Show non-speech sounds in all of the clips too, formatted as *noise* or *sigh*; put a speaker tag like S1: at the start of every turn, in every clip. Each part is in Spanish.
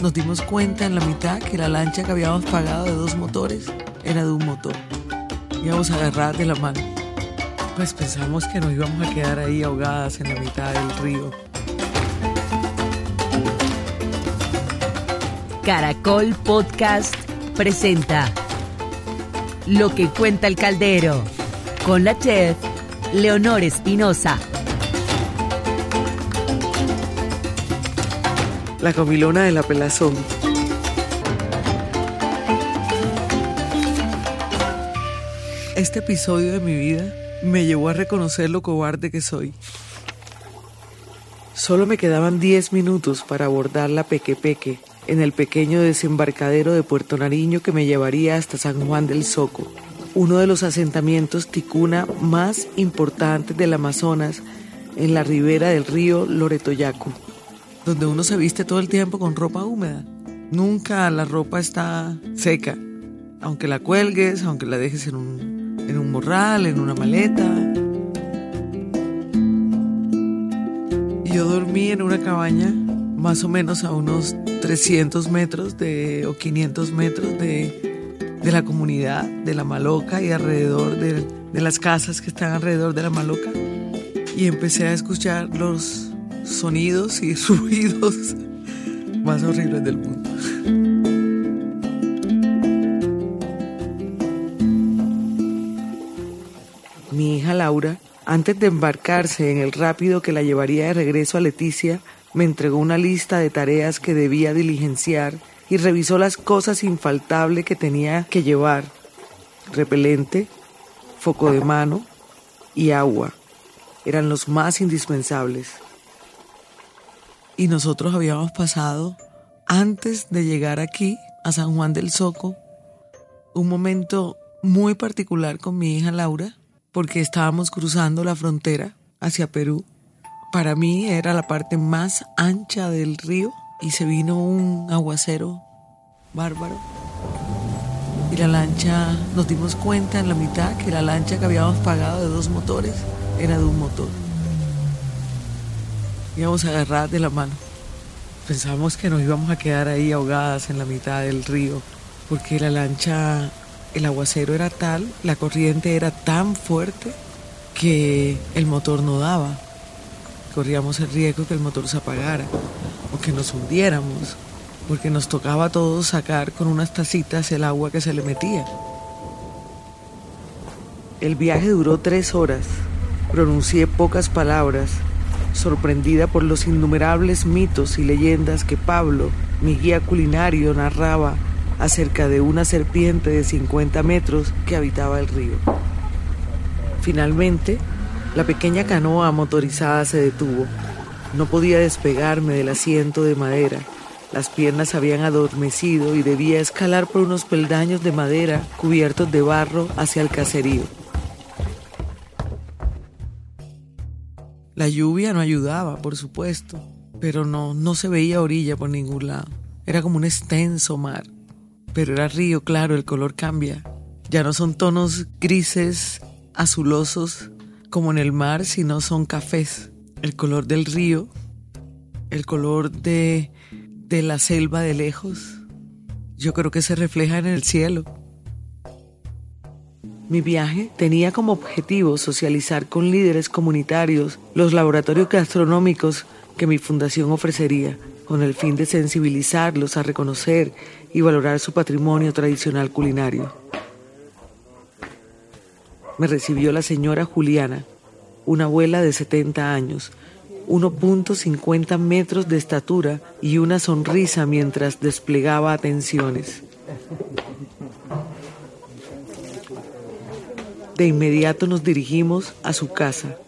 S1: nos dimos cuenta en la mitad que la lancha que habíamos pagado de dos motores era de un motor. Íbamos a agarrar de la mano. Pues pensamos que nos íbamos a quedar ahí ahogadas en la mitad del río.
S2: Caracol Podcast presenta Lo que cuenta el caldero con la chef Leonor Espinosa.
S1: La comilona de la pelazón. Este episodio de mi vida me llevó a reconocer lo cobarde que soy. Solo me quedaban 10 minutos para abordar la Peque Peque en el pequeño desembarcadero de Puerto Nariño que me llevaría hasta San Juan del Soco, uno de los asentamientos ticuna más importantes del Amazonas en la ribera del río Loretoyacu donde uno se viste todo el tiempo con ropa húmeda. Nunca la ropa está seca, aunque la cuelgues, aunque la dejes en un, en un morral, en una maleta. Yo dormí en una cabaña más o menos a unos 300 metros de, o 500 metros de, de la comunidad de la Maloca y alrededor de, de las casas que están alrededor de la Maloca. Y empecé a escuchar los sonidos y *laughs* ruidos más horribles del mundo. Mi hija Laura, antes de embarcarse en el rápido que la llevaría de regreso a Leticia, me entregó una lista de tareas que debía diligenciar y revisó las cosas infaltables que tenía que llevar. Repelente, foco de mano y agua eran los más indispensables y nosotros habíamos pasado, antes de llegar aquí, a San Juan del Soco, un momento muy particular con mi hija Laura, porque estábamos cruzando la frontera hacia Perú. Para mí era la parte más ancha del río y se vino un aguacero bárbaro. Y la lancha, nos dimos cuenta en la mitad que la lancha que habíamos pagado de dos motores era de un motor íbamos a agarrar de la mano. Pensábamos que nos íbamos a quedar ahí ahogadas en la mitad del río, porque la lancha, el aguacero era tal, la corriente era tan fuerte que el motor no daba. Corríamos el riesgo que el motor se apagara o que nos hundiéramos, porque nos tocaba a todos sacar con unas tacitas el agua que se le metía. El viaje duró tres horas. Pronuncié pocas palabras sorprendida por los innumerables mitos y leyendas que Pablo, mi guía culinario, narraba acerca de una serpiente de 50 metros que habitaba el río. Finalmente, la pequeña canoa motorizada se detuvo. No podía despegarme del asiento de madera. Las piernas habían adormecido y debía escalar por unos peldaños de madera cubiertos de barro hacia el caserío. La lluvia no ayudaba, por supuesto, pero no, no se veía orilla por ningún lado. Era como un extenso mar. Pero era río, claro, el color cambia. Ya no son tonos grises, azulosos, como en el mar, sino son cafés. El color del río, el color de, de la selva de lejos, yo creo que se refleja en el cielo. Mi viaje tenía como objetivo socializar con líderes comunitarios los laboratorios gastronómicos que mi fundación ofrecería, con el fin de sensibilizarlos a reconocer y valorar su patrimonio tradicional culinario. Me recibió la señora Juliana, una abuela de 70 años, 1.50 metros de estatura y una sonrisa mientras desplegaba atenciones. De inmediato nos dirigimos a su casa.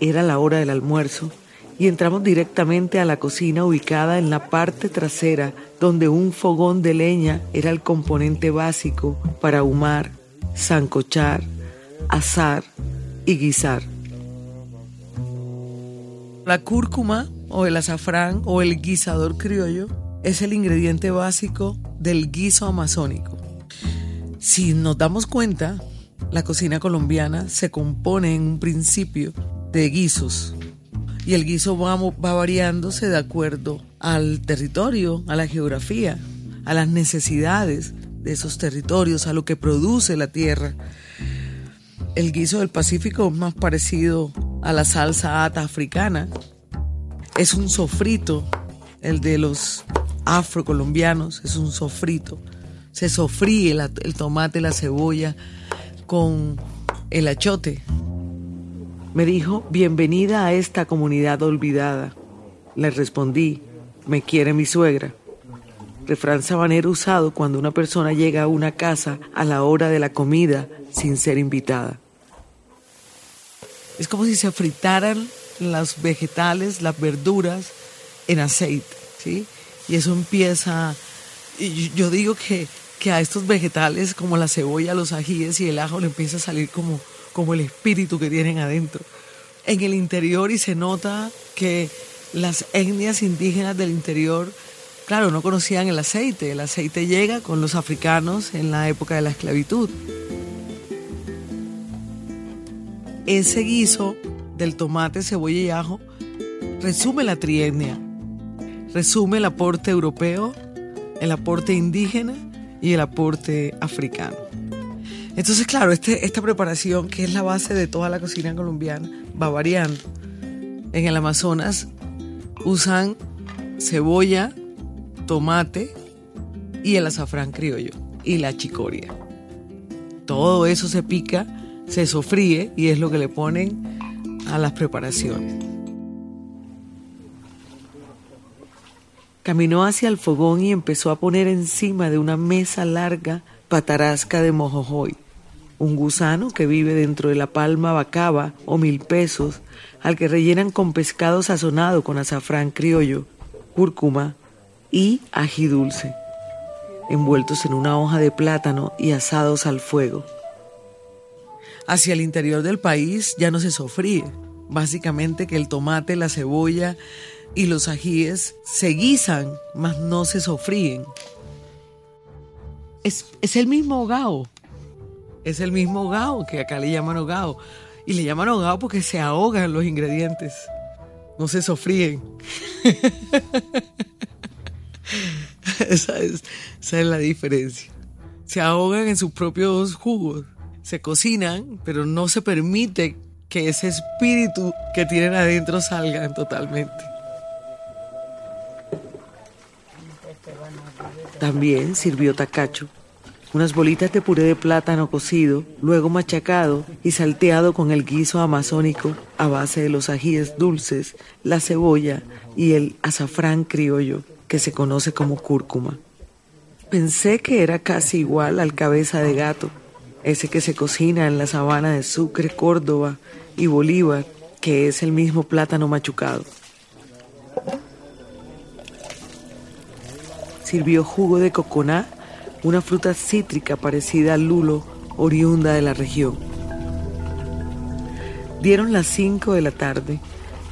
S1: Era la hora del almuerzo y entramos directamente a la cocina ubicada en la parte trasera donde un fogón de leña era el componente básico para ahumar, zancochar, asar y guisar. La cúrcuma o el azafrán o el guisador criollo es el ingrediente básico del guiso amazónico. Si nos damos cuenta, la cocina colombiana se compone en un principio de guisos. y el guiso va, va variándose de acuerdo al territorio, a la geografía, a las necesidades de esos territorios, a lo que produce la tierra. El guiso del Pacífico es más parecido a la salsa ata africana. Es un sofrito, el de los afrocolombianos, es un sofrito. Se sofríe el tomate, la cebolla con el achote. Me dijo, bienvenida a esta comunidad olvidada. Le respondí, me quiere mi suegra. Refrán sabanero usado cuando una persona llega a una casa a la hora de la comida sin ser invitada. Es como si se fritaran los vegetales, las verduras en aceite, ¿sí? Y eso empieza, y yo digo que, que a estos vegetales como la cebolla, los ajíes y el ajo le empieza a salir como, como el espíritu que tienen adentro. En el interior y se nota que las etnias indígenas del interior, claro, no conocían el aceite. El aceite llega con los africanos en la época de la esclavitud. ese guiso del tomate, cebolla y ajo resume la trietnia, resume el aporte europeo, el aporte indígena y el aporte africano. Entonces, claro, este, esta preparación, que es la base de toda la cocina colombiana, va variando. En el Amazonas usan cebolla, tomate y el azafrán criollo y la chicoria. Todo eso se pica se sofríe y es lo que le ponen a las preparaciones. Caminó hacia el fogón y empezó a poner encima de una mesa larga patarasca de mojojoy, un gusano que vive dentro de la palma bacaba o mil pesos, al que rellenan con pescado sazonado con azafrán criollo, cúrcuma y ají dulce, envueltos en una hoja de plátano y asados al fuego hacia el interior del país ya no se sofríe. Básicamente que el tomate, la cebolla y los ajíes se guisan, mas no se sofríen. Es, el mismo hogao. Es el mismo hogao que acá le llaman hogao. Y le llaman hogao porque se ahogan los ingredientes. No se sofríen. *laughs* esa, es, esa es la diferencia. Se ahogan en sus propios jugos se cocinan, pero no se permite que ese espíritu que tienen adentro salgan totalmente. También sirvió tacacho, unas bolitas de puré de plátano cocido, luego machacado y salteado con el guiso amazónico a base de los ajíes dulces, la cebolla y el azafrán criollo, que se conoce como cúrcuma. Pensé que era casi igual al cabeza de gato, ese que se cocina en la sabana de Sucre, Córdoba y Bolívar, que es el mismo plátano machucado. Sirvió jugo de coconá, una fruta cítrica parecida al lulo, oriunda de la región. Dieron las cinco de la tarde.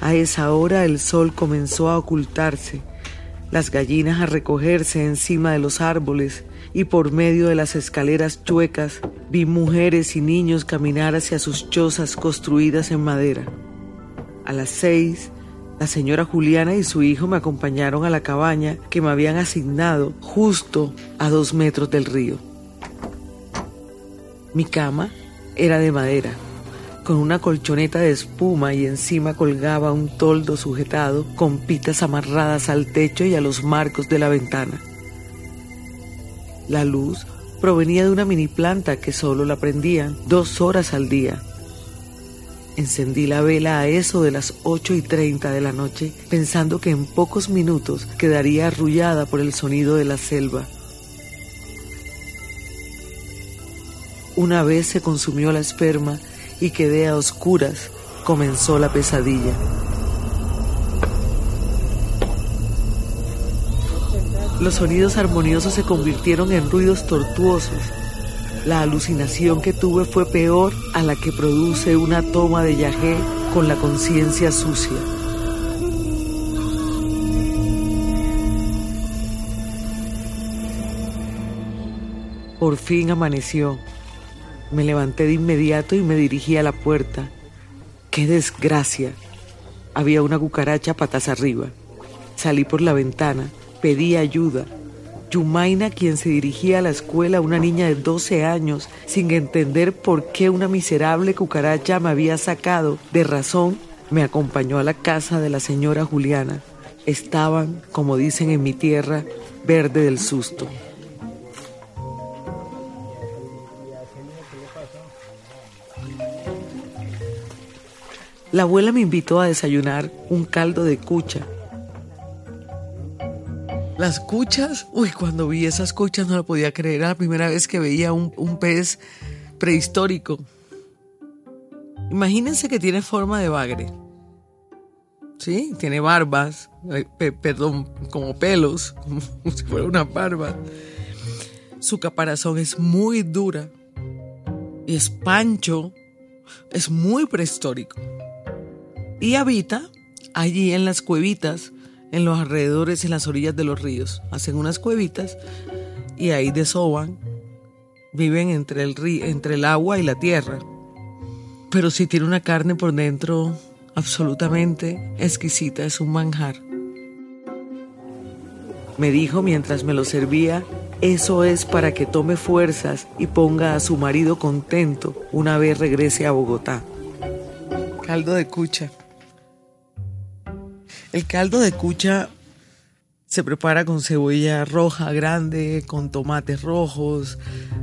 S1: A esa hora el sol comenzó a ocultarse, las gallinas a recogerse encima de los árboles y por medio de las escaleras chuecas vi mujeres y niños caminar hacia sus chozas construidas en madera. A las seis, la señora Juliana y su hijo me acompañaron a la cabaña que me habían asignado justo a dos metros del río. Mi cama era de madera, con una colchoneta de espuma y encima colgaba un toldo sujetado con pitas amarradas al techo y a los marcos de la ventana. La luz provenía de una mini planta que solo la prendían dos horas al día. Encendí la vela a eso de las ocho y treinta de la noche, pensando que en pocos minutos quedaría arrullada por el sonido de la selva. Una vez se consumió la esperma y quedé a oscuras, comenzó la pesadilla. Los sonidos armoniosos se convirtieron en ruidos tortuosos. La alucinación que tuve fue peor a la que produce una toma de yagé con la conciencia sucia. Por fin amaneció. Me levanté de inmediato y me dirigí a la puerta. ¡Qué desgracia! había una cucaracha patas arriba. Salí por la ventana, pedí ayuda. Yumaina, quien se dirigía a la escuela, una niña de 12 años, sin entender por qué una miserable cucaracha me había sacado de razón, me acompañó a la casa de la señora Juliana. Estaban, como dicen en mi tierra, verde del susto. La abuela me invitó a desayunar un caldo de cucha. Las cuchas, uy, cuando vi esas cuchas no lo podía creer. Era la primera vez que veía un, pez prehistórico. Imagínense que tiene forma de bagre. ¿Sí? Tiene barbas, eh, perdón, como pelos, *laughs* como si fuera una barba. Su caparazón es muy dura y es pancho, es muy prehistórico y habita allí en las cuevitas, en los alrededores, en las orillas de los ríos. Hacen unas cuevitas y ahí desoban, viven entre el, entre el agua y la tierra. Pero si tiene una carne por dentro absolutamente exquisita, es un manjar. Me dijo mientras me lo servía, eso es para que tome fuerzas y ponga a su marido contento una vez regrese a Bogotá. Caldo de cucha. El caldo de cucha se prepara con cebolla roja grande, con tomates rojos,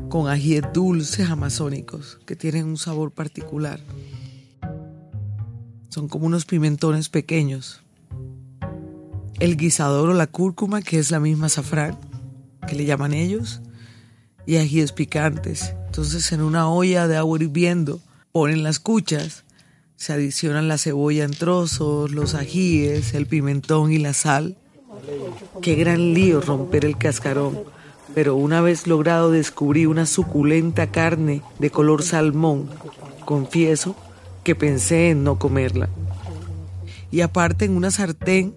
S1: con ajíes dulces amazónicos que tienen un sabor particular. Son como unos pimentones pequeños. El guisador o la cúrcuma, que es la misma azafrán, que le llaman ellos, y ajíes picantes. Entonces en una olla de agua hirviendo ponen las cuchas se adicionan la cebolla en trozos, los ajíes, el pimentón y la sal. Qué gran lío romper el cascarón, pero una vez logrado descubrí una suculenta carne de color salmón. Confieso que pensé en no comerla. Y aparte en una sartén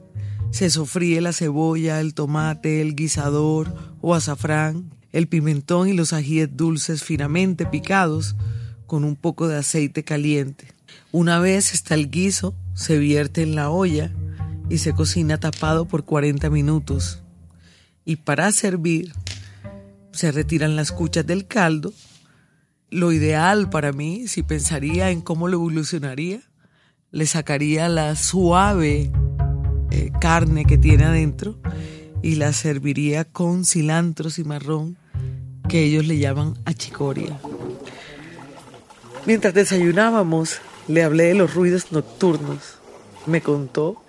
S1: se sofríe la cebolla, el tomate, el guisador o azafrán, el pimentón y los ajíes dulces finamente picados con un poco de aceite caliente. Una vez está el guiso, se vierte en la olla y se cocina tapado por 40 minutos. Y para servir, se retiran las cuchas del caldo. Lo ideal para mí, si pensaría en cómo lo evolucionaría, le sacaría la suave eh, carne que tiene adentro y la serviría con cilantro cimarrón que ellos le llaman achicoria. Mientras desayunábamos, le hablé de los ruidos nocturnos. Me contó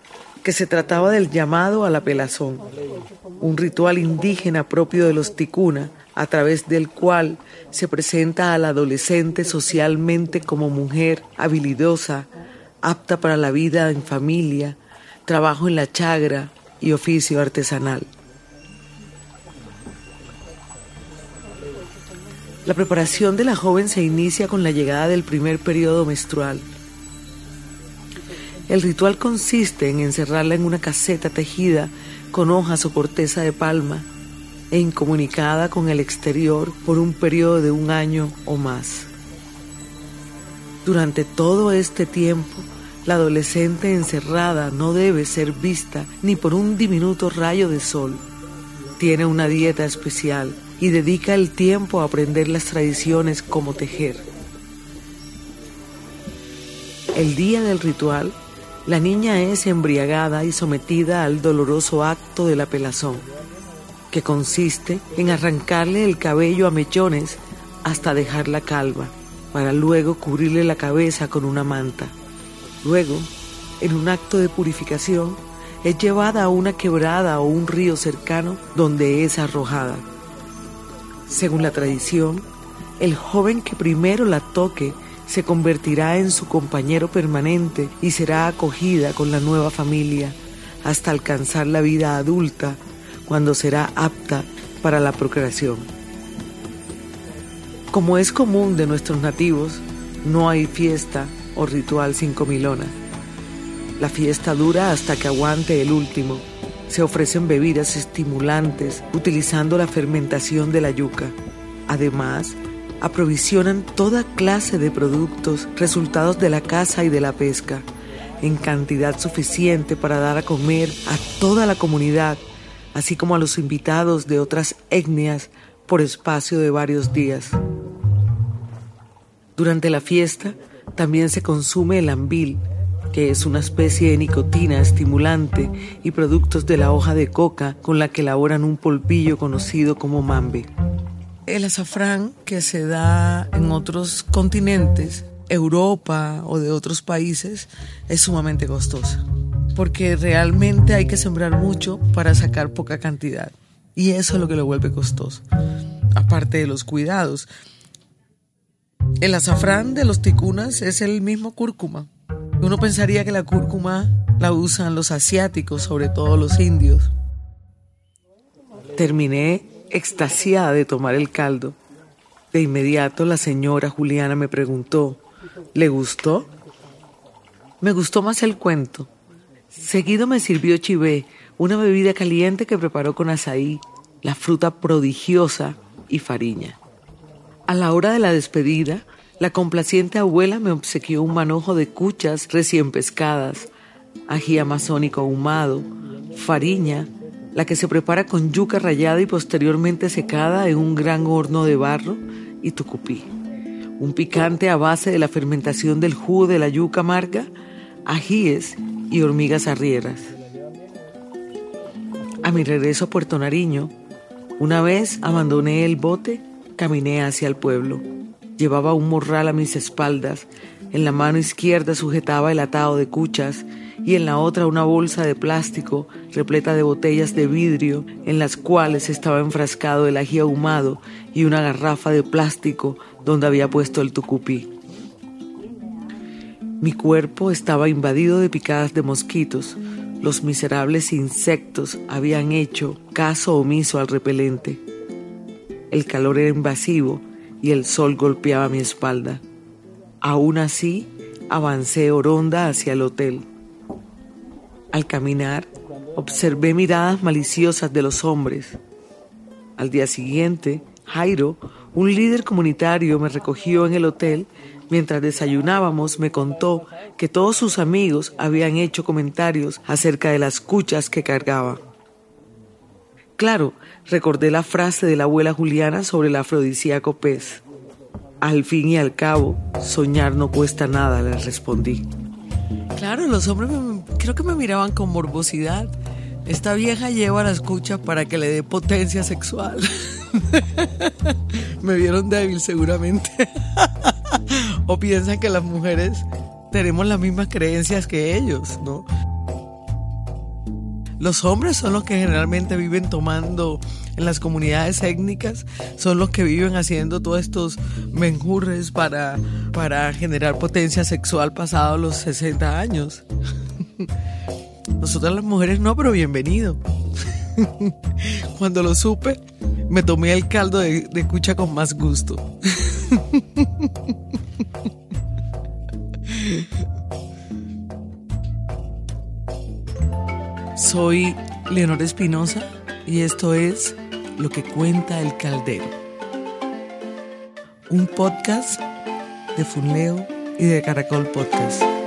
S1: que se trataba del llamado a la pelazón, un ritual indígena propio de los ticuna, a través del cual se presenta al adolescente socialmente como mujer habilidosa, apta para la vida en familia, trabajo en la chagra y oficio artesanal. La preparación de la joven se inicia con la llegada del primer periodo menstrual. El ritual consiste en encerrarla en una caseta tejida con hojas o corteza de palma e incomunicada con el exterior por un periodo de un año o más. Durante todo este tiempo, la adolescente encerrada no debe ser vista ni por un diminuto rayo de sol. Tiene una dieta especial y dedica el tiempo a aprender las tradiciones como tejer. El día del ritual, la niña es embriagada y sometida al doloroso acto de la pelazón, que consiste en arrancarle el cabello a mechones hasta dejarla calva, para luego cubrirle la cabeza con una manta. Luego, en un acto de purificación, es llevada a una quebrada o un río cercano donde es arrojada. Según la tradición, el joven que primero la toque se convertirá en su compañero permanente y será acogida con la nueva familia hasta alcanzar la vida adulta cuando será apta para la procreación. Como es común de nuestros nativos, no hay fiesta o ritual sin comilona. La fiesta dura hasta que aguante el último se ofrecen bebidas estimulantes utilizando la fermentación de la yuca. Además, aprovisionan toda clase de productos resultados de la caza y de la pesca, en cantidad suficiente para dar a comer a toda la comunidad, así como a los invitados de otras etnias por espacio de varios días. Durante la fiesta también se consume el ambil, que es una especie de nicotina estimulante y productos de la hoja de coca con la que elaboran un polvillo conocido como mambe. El azafrán que se da en otros continentes, Europa o de otros países, es sumamente costoso, porque realmente hay que sembrar mucho para sacar poca cantidad. Y eso es lo que lo vuelve costoso, aparte de los cuidados. El azafrán de los ticunas es el mismo cúrcuma. Uno pensaría que la cúrcuma la usan los asiáticos, sobre todo los indios. Terminé extasiada de tomar el caldo. De inmediato la señora Juliana me preguntó, ¿le gustó? Me gustó más el cuento. Seguido me sirvió chivé, una bebida caliente que preparó con azaí, la fruta prodigiosa y fariña. A la hora de la despedida, la complaciente abuela me obsequió un manojo de cuchas recién pescadas, ají amazónico ahumado, fariña, la que se prepara con yuca rallada y posteriormente secada en un gran horno de barro, y tucupí. Un picante a base de la fermentación del jugo de la yuca amarga, ajíes y hormigas arrieras. A mi regreso a Puerto Nariño, una vez abandoné el bote, caminé hacia el pueblo. Llevaba un morral a mis espaldas, en la mano izquierda sujetaba el atado de cuchas y en la otra una bolsa de plástico repleta de botellas de vidrio en las cuales estaba enfrascado el ají ahumado y una garrafa de plástico donde había puesto el tucupí. Mi cuerpo estaba invadido de picadas de mosquitos. Los miserables insectos habían hecho caso omiso al repelente. El calor era invasivo y el sol golpeaba mi espalda. Aún así, avancé oronda hacia el hotel. Al caminar, observé miradas maliciosas de los hombres. Al día siguiente, Jairo, un líder comunitario, me recogió en el hotel. Mientras desayunábamos, me contó que todos sus amigos habían hecho comentarios acerca de las cuchas que cargaba. Claro, recordé la frase de la abuela Juliana sobre el afrodisíaco pez. Al fin y al cabo, soñar no cuesta nada, le respondí. Claro, los hombres creo que me miraban con morbosidad. Esta vieja lleva la escucha para que le dé potencia sexual. *laughs* me vieron débil seguramente. *laughs* o piensan que las mujeres tenemos las mismas creencias que ellos, ¿no? Los hombres son los que generalmente viven tomando en las comunidades étnicas, son los que viven haciendo todos estos menjurres para, para generar potencia sexual pasado los 60 años. *laughs* Nosotras las mujeres no, pero bienvenido. *laughs* Cuando lo supe, me tomé el caldo de, de cucha con más gusto. *laughs* Soy Leonor Espinosa y esto es Lo que cuenta el caldero. Un podcast de Funleo y de Caracol Podcast.